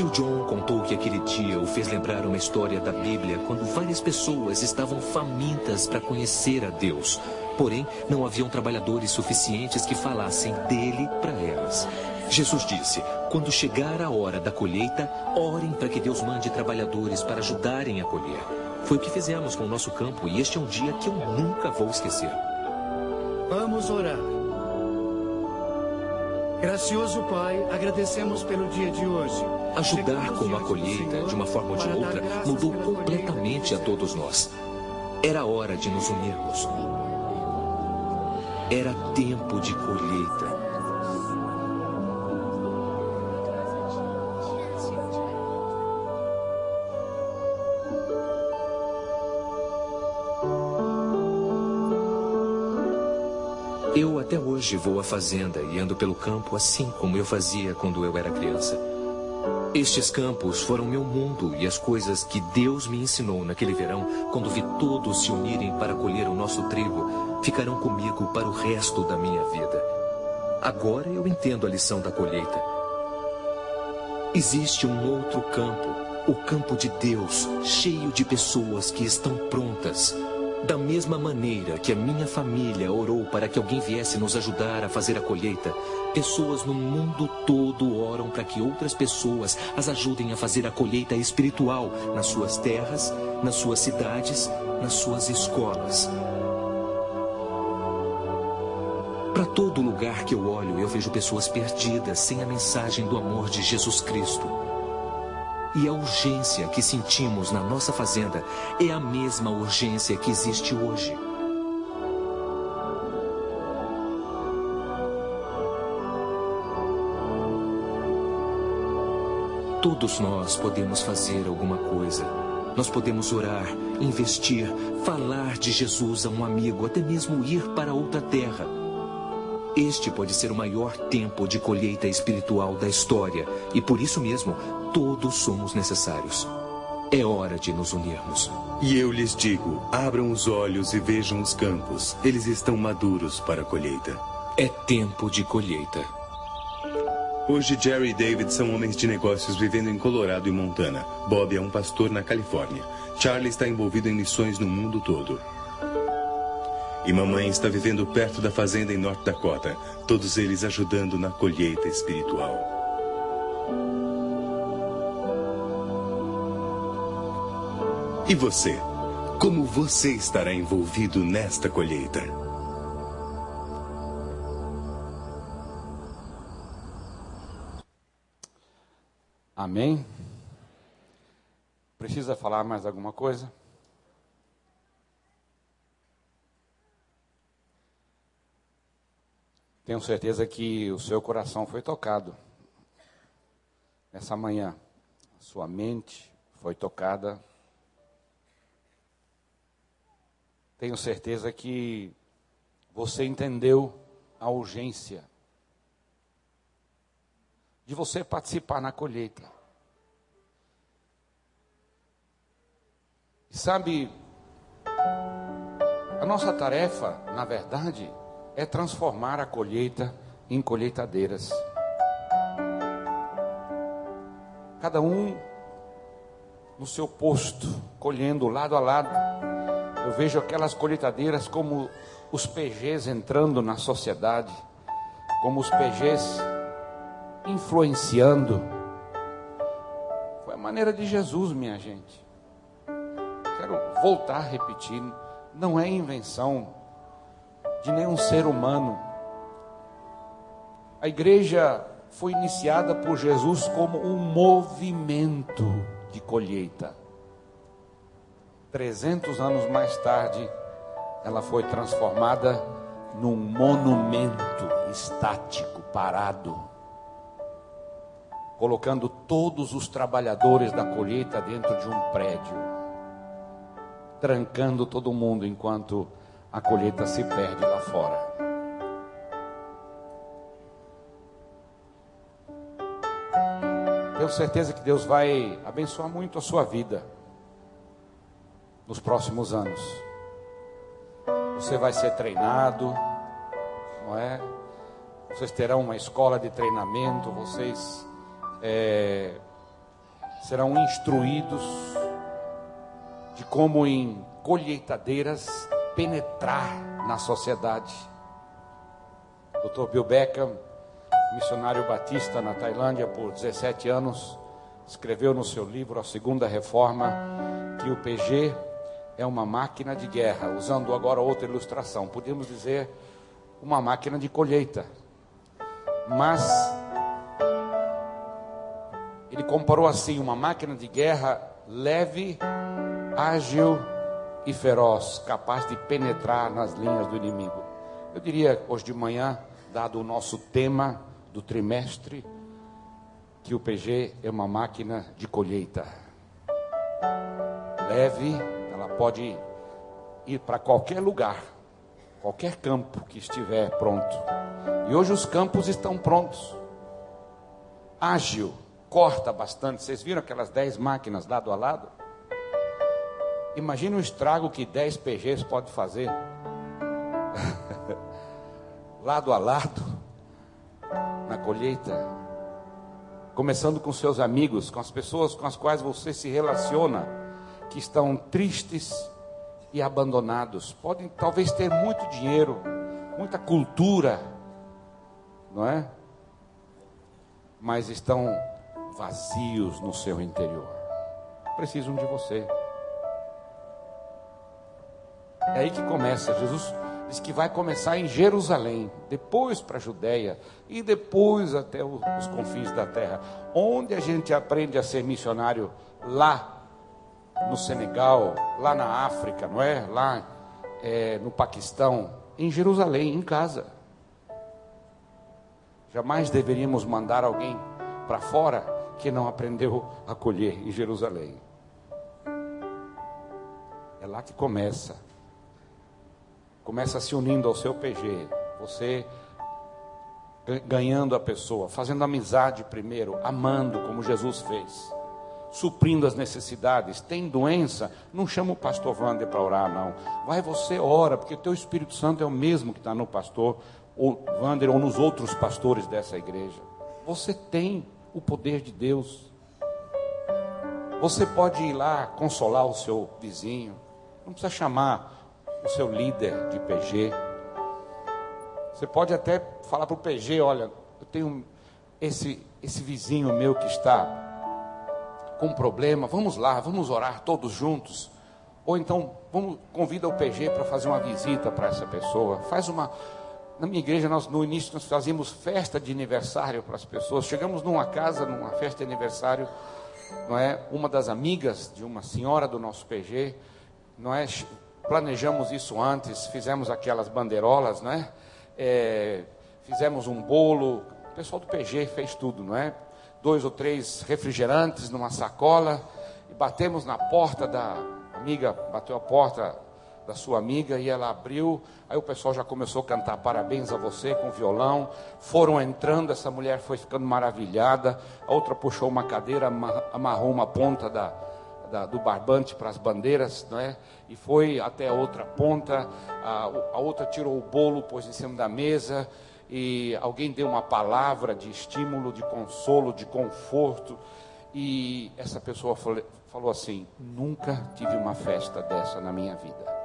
Tio John contou que aquele dia o fez lembrar uma história da Bíblia quando várias pessoas estavam famintas para conhecer a Deus. Porém, não haviam trabalhadores suficientes que falassem dele para elas. Jesus disse: Quando chegar a hora da colheita, orem para que Deus mande trabalhadores para ajudarem a colher. Foi o que fizemos com o nosso campo e este é um dia que eu nunca vou esquecer. Vamos orar. Gracioso Pai, agradecemos pelo dia de hoje. Ajudar com a colheita, de uma forma ou de outra, mudou completamente a todos nós. Era hora de nos unirmos. Era tempo de colheita. Eu até hoje vou à fazenda e ando pelo campo assim como eu fazia quando eu era criança. Estes campos foram meu mundo e as coisas que Deus me ensinou naquele verão, quando vi todos se unirem para colher o nosso trigo, ficarão comigo para o resto da minha vida. Agora eu entendo a lição da colheita. Existe um outro campo, o campo de Deus, cheio de pessoas que estão prontas. Da mesma maneira que a minha família orou para que alguém viesse nos ajudar a fazer a colheita, pessoas no mundo todo oram para que outras pessoas as ajudem a fazer a colheita espiritual nas suas terras, nas suas cidades, nas suas escolas. Para todo lugar que eu olho, eu vejo pessoas perdidas sem a mensagem do amor de Jesus Cristo. E a urgência que sentimos na nossa fazenda é a mesma urgência que existe hoje. Todos nós podemos fazer alguma coisa. Nós podemos orar, investir, falar de Jesus a um amigo, até mesmo ir para outra terra. Este pode ser o maior tempo de colheita espiritual da história e por isso mesmo todos somos necessários. É hora de nos unirmos. E eu lhes digo: abram os olhos e vejam os campos. Eles estão maduros para a colheita. É tempo de colheita. Hoje, Jerry e David são homens de negócios vivendo em Colorado e Montana. Bob é um pastor na Califórnia. Charlie está envolvido em missões no mundo todo. E mamãe está vivendo perto da fazenda em North Dakota, todos eles ajudando na colheita espiritual. E você? Como você estará envolvido nesta colheita? Amém? Precisa falar mais alguma coisa? Tenho certeza que o seu coração foi tocado nessa manhã. Sua mente foi tocada. Tenho certeza que você entendeu a urgência de você participar na colheita. Sabe, a nossa tarefa, na verdade, é transformar a colheita em colheitadeiras. Cada um no seu posto, colhendo lado a lado. Eu vejo aquelas colheitadeiras como os PGs entrando na sociedade, como os PGs influenciando. Foi a maneira de Jesus, minha gente. Quero voltar a repetir, não é invenção de nenhum ser humano. A igreja foi iniciada por Jesus como um movimento de colheita. 300 anos mais tarde, ela foi transformada num monumento estático, parado, colocando todos os trabalhadores da colheita dentro de um prédio, trancando todo mundo enquanto a colheita se perde lá fora. Tenho certeza que Deus vai abençoar muito a sua vida nos próximos anos. Você vai ser treinado, não é? Vocês terão uma escola de treinamento, vocês é, serão instruídos de como em colheitadeiras penetrar na sociedade. Dr. Bill Beckham, missionário batista na Tailândia por 17 anos, escreveu no seu livro A Segunda Reforma que o PG é uma máquina de guerra, usando agora outra ilustração, podemos dizer uma máquina de colheita. Mas ele comparou assim uma máquina de guerra leve, ágil e feroz, capaz de penetrar nas linhas do inimigo. Eu diria hoje de manhã, dado o nosso tema do trimestre, que o PG é uma máquina de colheita. Leve, ela pode ir para qualquer lugar, qualquer campo que estiver pronto. E hoje os campos estão prontos. Ágil, corta bastante. Vocês viram aquelas 10 máquinas lado a lado? Imagina o estrago que 10 PGs pode fazer. lado a lado. colheita. Começando com seus amigos, com as pessoas com as quais você se relaciona, que estão tristes e abandonados. Podem talvez ter muito dinheiro, muita cultura, não é? Mas estão vazios no seu interior. Precisam de você. É aí que começa. Jesus diz que vai começar em Jerusalém, depois para a Judéia e depois até os, confins da terra. Onde a gente aprende a ser missionário? Lá no Senegal, lá na África, não é? Lá é, no Paquistão, em Jerusalém, em casa. Jamais deveríamos mandar alguém para fora que não aprendeu a colher em Jerusalém. É lá que começa. Começa se unindo ao seu PG. Você ganhando a pessoa, fazendo amizade primeiro, amando como Jesus fez, suprindo as necessidades. Tem doença? Não chama o pastor Wander para orar, não. Vai você ora, porque o teu Espírito Santo é o mesmo que está no pastor ou Wander ou nos outros pastores dessa igreja. Você tem o poder de Deus. Você pode ir lá consolar o seu vizinho. Não precisa chamar o seu líder de PG. Você pode até falar para o PG: olha, eu tenho esse, esse vizinho meu que está com um problema, vamos lá, vamos orar todos juntos. Ou então, vamos, convida o PG para fazer uma visita para essa pessoa. Faz uma. Na minha igreja, nós, no início, nós fazíamos festa de aniversário para as pessoas. Chegamos numa casa, numa festa de aniversário, não é? Uma das amigas de uma senhora do nosso PG, não é? planejamos isso antes, fizemos aquelas bandeirolas, não é? é? Fizemos um bolo, o pessoal do PG fez tudo, não é? Dois ou três refrigerantes numa sacola, e batemos na porta da amiga, bateu a porta da sua amiga e ela abriu. Aí o pessoal já começou a cantar parabéns a você com violão. Foram entrando, essa mulher foi ficando maravilhada. A outra puxou uma cadeira, amarrou uma ponta da, da, do barbante para as bandeiras, não é? E foi até a outra ponta, a, a outra tirou o bolo, pôs em cima da mesa, e alguém deu uma palavra de estímulo, de consolo, de conforto, e essa pessoa falou, falou assim: Nunca tive uma festa dessa na minha vida.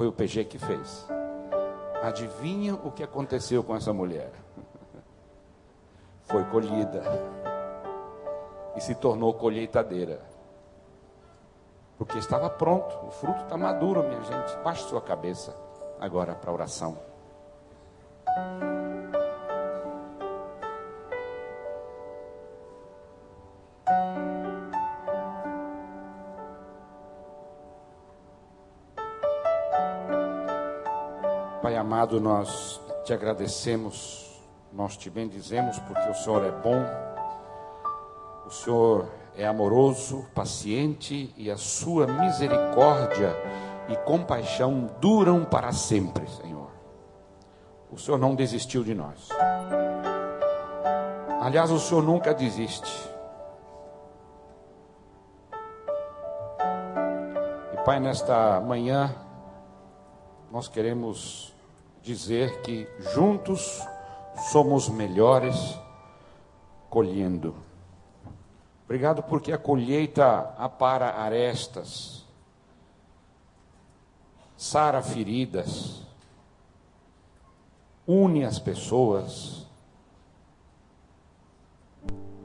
Foi o PG que fez. Adivinha o que aconteceu com essa mulher? Foi colhida e se tornou colheitadeira. Porque estava pronto, o fruto está maduro, minha gente. Baixe sua cabeça agora para a oração. Amado, nós te agradecemos, nós te bendizemos porque o Senhor é bom o Senhor é amoroso, paciente e a sua misericórdia e compaixão duram para sempre, Senhor. O Senhor não desistiu de nós. Aliás, o Senhor nunca desiste. E Pai, nesta manhã, nós queremos dizer que juntos somos melhores colhendo. Obrigado porque a colheita apara arestas, sara feridas, une as pessoas.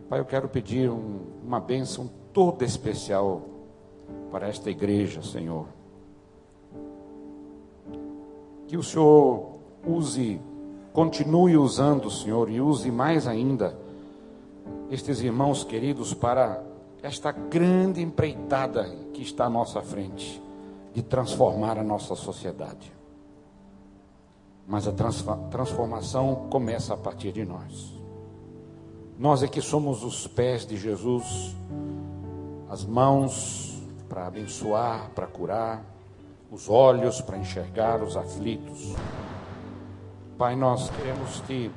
Pai, eu quero pedir um, uma bênção toda especial para esta igreja, Senhor. Que o Senhor use, continue usando, Senhor, e use mais ainda estes irmãos queridos para esta grande empreitada que está à nossa frente de transformar a nossa sociedade. Mas a transformação começa a partir de nós. Nós é que somos os pés de Jesus, as mãos para abençoar, para curar, os olhos para enxergar os aflitos. Pai, nós queremos te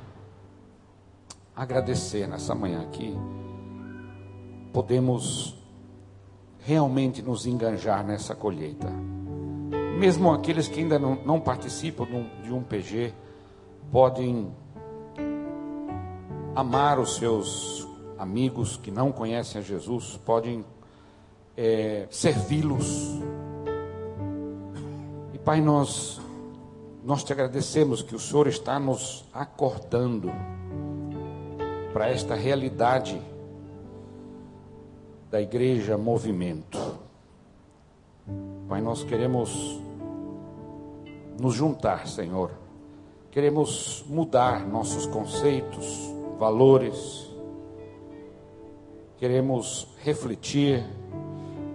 agradecer nessa manhã aqui. Podemos realmente nos enganjar nessa colheita. Mesmo aqueles que ainda não, não participam de um PG, podem amar os seus amigos que não conhecem a Jesus, podem é, servi-los. Pai, nós, nós te agradecemos que o Senhor está nos acordando para esta realidade da igreja movimento. Pai, nós queremos nos juntar, Senhor. Queremos mudar nossos conceitos, valores. Queremos refletir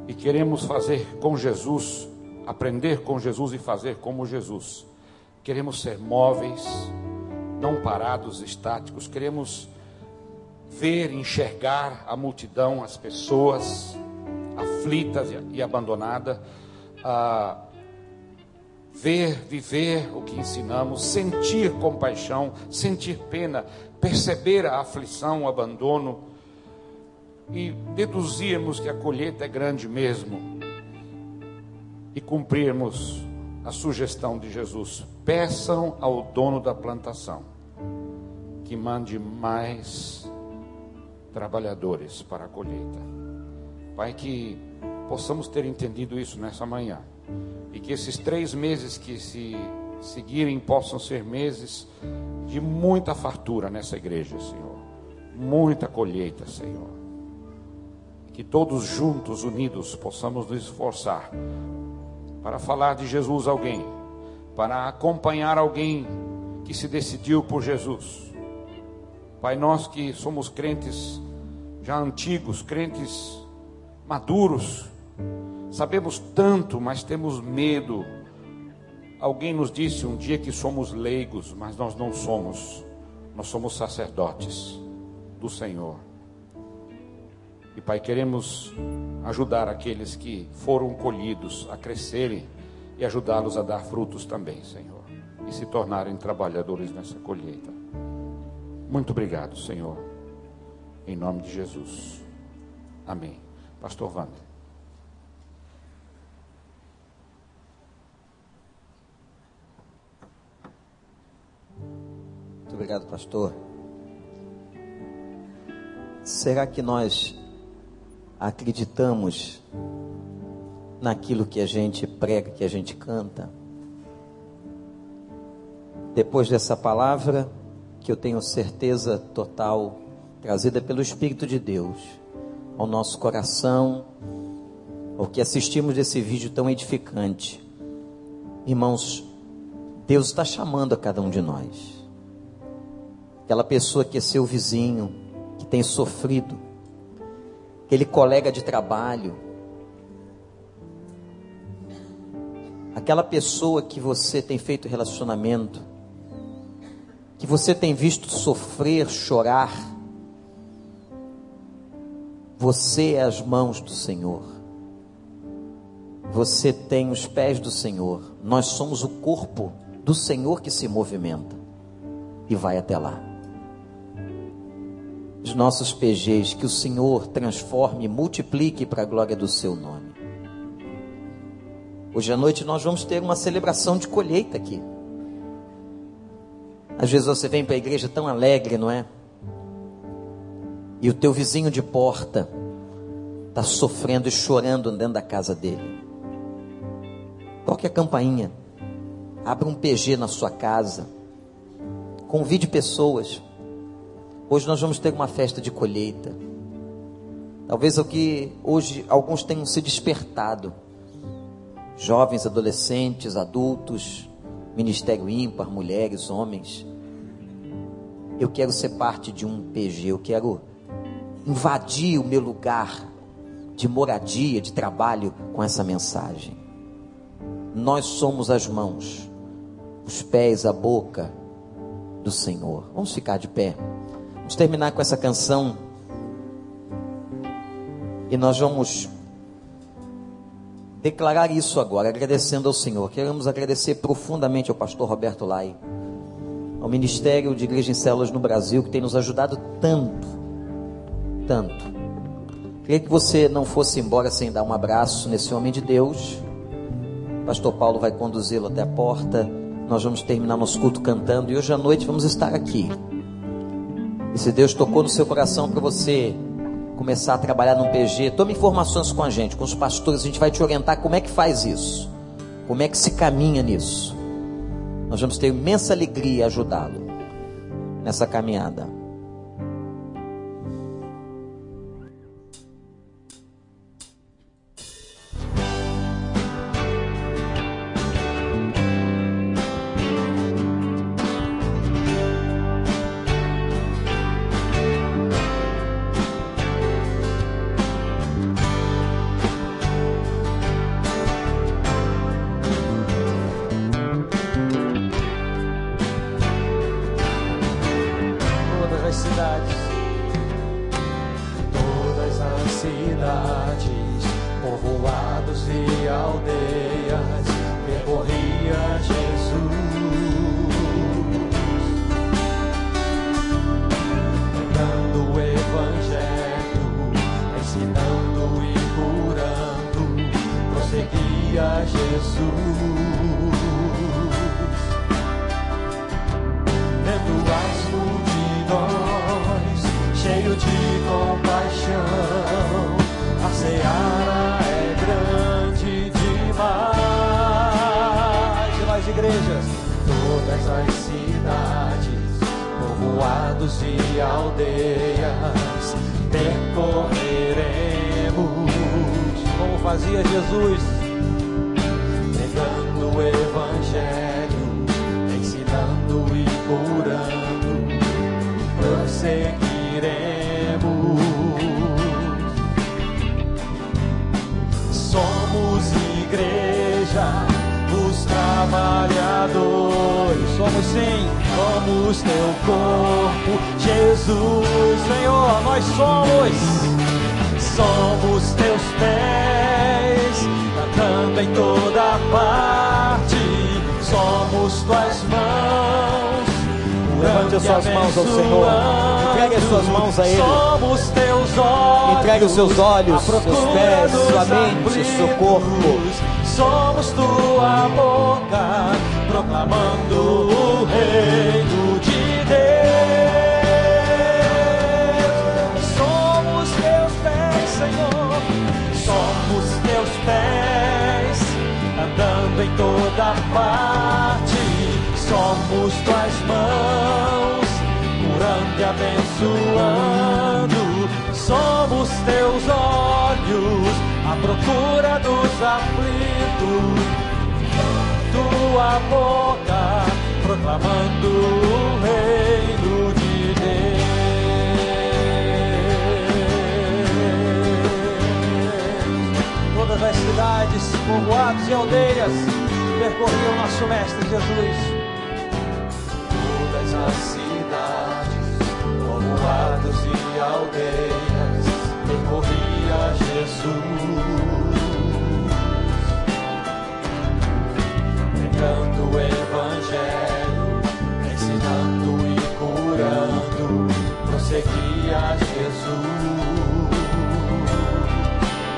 e queremos fazer com Jesus, aprender com Jesus e fazer como Jesus. Queremos ser móveis, não parados, estáticos. Queremos ver, enxergar a multidão, as pessoas aflitas e abandonadas, a ver, viver o que ensinamos, sentir compaixão, sentir pena, perceber a aflição, o abandono e deduzirmos que a colheita é grande mesmo e cumprirmos a sugestão de Jesus: peçam ao dono da plantação que mande mais trabalhadores para a colheita. Pai, que possamos ter entendido isso nessa manhã. E que esses três meses que se seguirem possam ser meses de muita fartura nessa igreja, Senhor. Muita colheita, Senhor. Que todos juntos, unidos, possamos nos esforçar para falar de Jesus a alguém, para acompanhar alguém que se decidiu por Jesus. Pai, nós que somos crentes já antigos, crentes maduros, sabemos tanto, mas temos medo. Alguém nos disse um dia que somos leigos, mas nós não somos. Nós somos sacerdotes do Senhor. E Pai, queremos ajudar aqueles que foram colhidos a crescerem e ajudá-los a dar frutos também, Senhor, e se tornarem trabalhadores nessa colheita. Muito obrigado, Senhor. Em nome de Jesus. Amém. Pastor Wander. Muito obrigado, pastor. Será que nós acreditamos naquilo que a gente prega, que a gente canta? Depois dessa palavra, que eu tenho certeza total trazida pelo Espírito de Deus ao nosso coração, ao que assistimos desse vídeo tão edificante. Irmãos, Deus está chamando a cada um de nós. Aquela pessoa que é seu vizinho, que tem sofrido, aquele colega de trabalho, aquela pessoa que você tem feito relacionamento, que você tem visto sofrer, chorar, você é as mãos do Senhor. Você tem os pés do Senhor. Nós somos o corpo do Senhor que se movimenta e vai até lá. Os nossos PGs, que o Senhor transforme e multiplique para a glória do seu nome. Hoje à noite nós vamos ter uma celebração de colheita aqui. Às vezes você vem para a igreja tão alegre, não é? e o teu vizinho de porta está sofrendo e chorando dentro da casa dele. Toque a campainha, abra um PG na sua casa, convide pessoas. Hoje nós vamos ter uma festa de colheita. Talvez o que hoje alguns tenham se despertado. Jovens, adolescentes, adultos, ministério ímpar, mulheres, homens. Eu quero ser parte de um PG, eu quero invadir o meu lugar de moradia, de trabalho com essa mensagem. Nós somos as mãos, os pés, a boca do Senhor. Vamos ficar de pé. Vamos terminar com essa canção. E nós vamos declarar isso agora, agradecendo ao Senhor. Queremos agradecer profundamente ao pastor Roberto Lai, ao Ministério de Igreja em Células no Brasil, que tem nos ajudado tanto tanto. Queria que você não fosse embora sem dar um abraço nesse homem de Deus. pastor Paulo vai conduzi-lo até a porta. Nós vamos terminar nosso culto cantando e hoje à noite vamos estar aqui. E se Deus tocou no seu coração para você começar a trabalhar num PG, tome informações com a gente, com os pastores, a gente vai te orientar como é que faz isso, como é que se caminha nisso. Nós vamos ter imensa alegria ajudá-lo nessa caminhada. Entregue os seus olhos, seus pés, sua mente, seu corpo. Somos tua boca, proclamando o reino de Deus. Somos teus pés, Senhor. Somos teus pés andando em toda parte. Somos tuas mãos, curando e abençoando. Somos teus olhos, à procura dos aflitos. Tua boca, proclamando o reino de Deus. Todas as cidades, povoados e aldeias percorriam nosso Mestre Jesus. Povoados e aldeias percorria Jesus. Pregando o Evangelho, ensinando e curando, prosseguia Jesus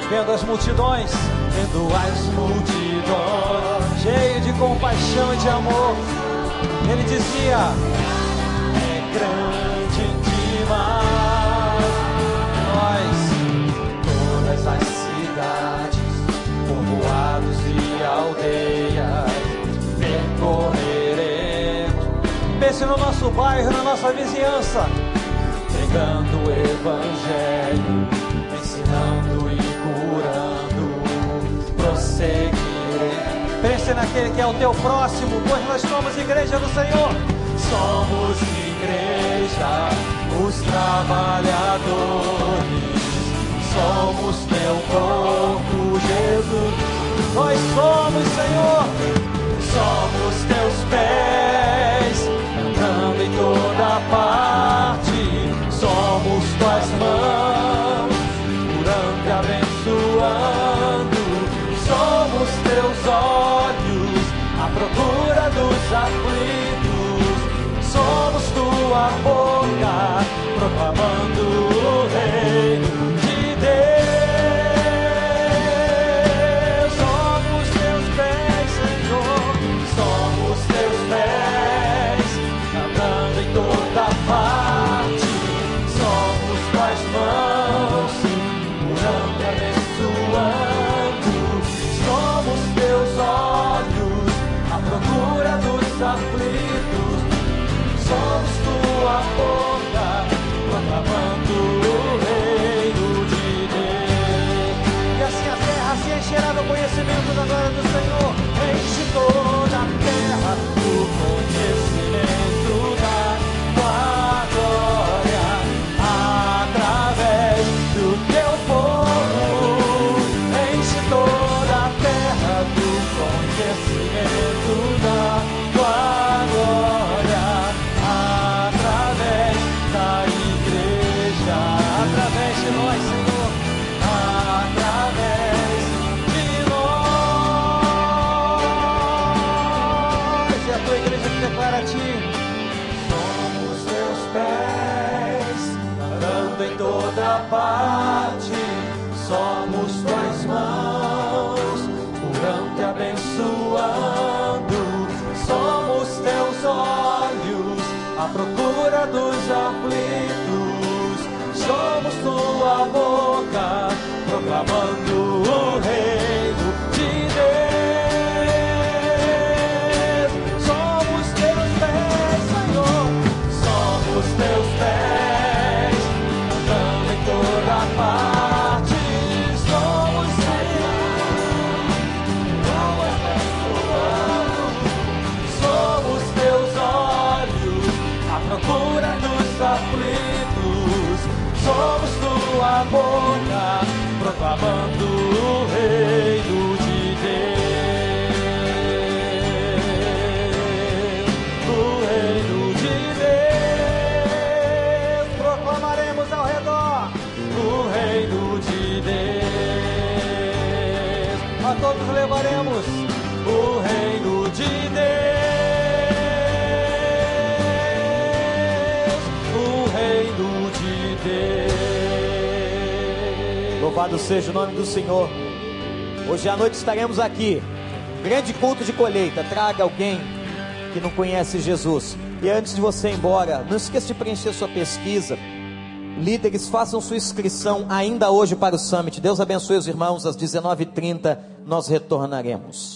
vendo as multidões, vendo as multidões, cheio de compaixão e de amor. Ele dizia: É grande aldeias, percorreremos. Pense no nosso bairro, na nossa vizinhança, pregando o Evangelho, ensinando e curando, prosseguiremos. Pense naquele que é o teu próximo, pois nós somos igreja do Senhor. Somos igreja, os trabalhadores. Louvado seja o nome do Senhor. Hoje à noite estaremos aqui. Grande culto de colheita. Traga alguém que não conhece Jesus. E antes de você ir embora, não esqueça de preencher sua pesquisa. Líderes, façam sua inscrição ainda hoje para o Summit. Deus abençoe os irmãos. Às 19h30 nós retornaremos.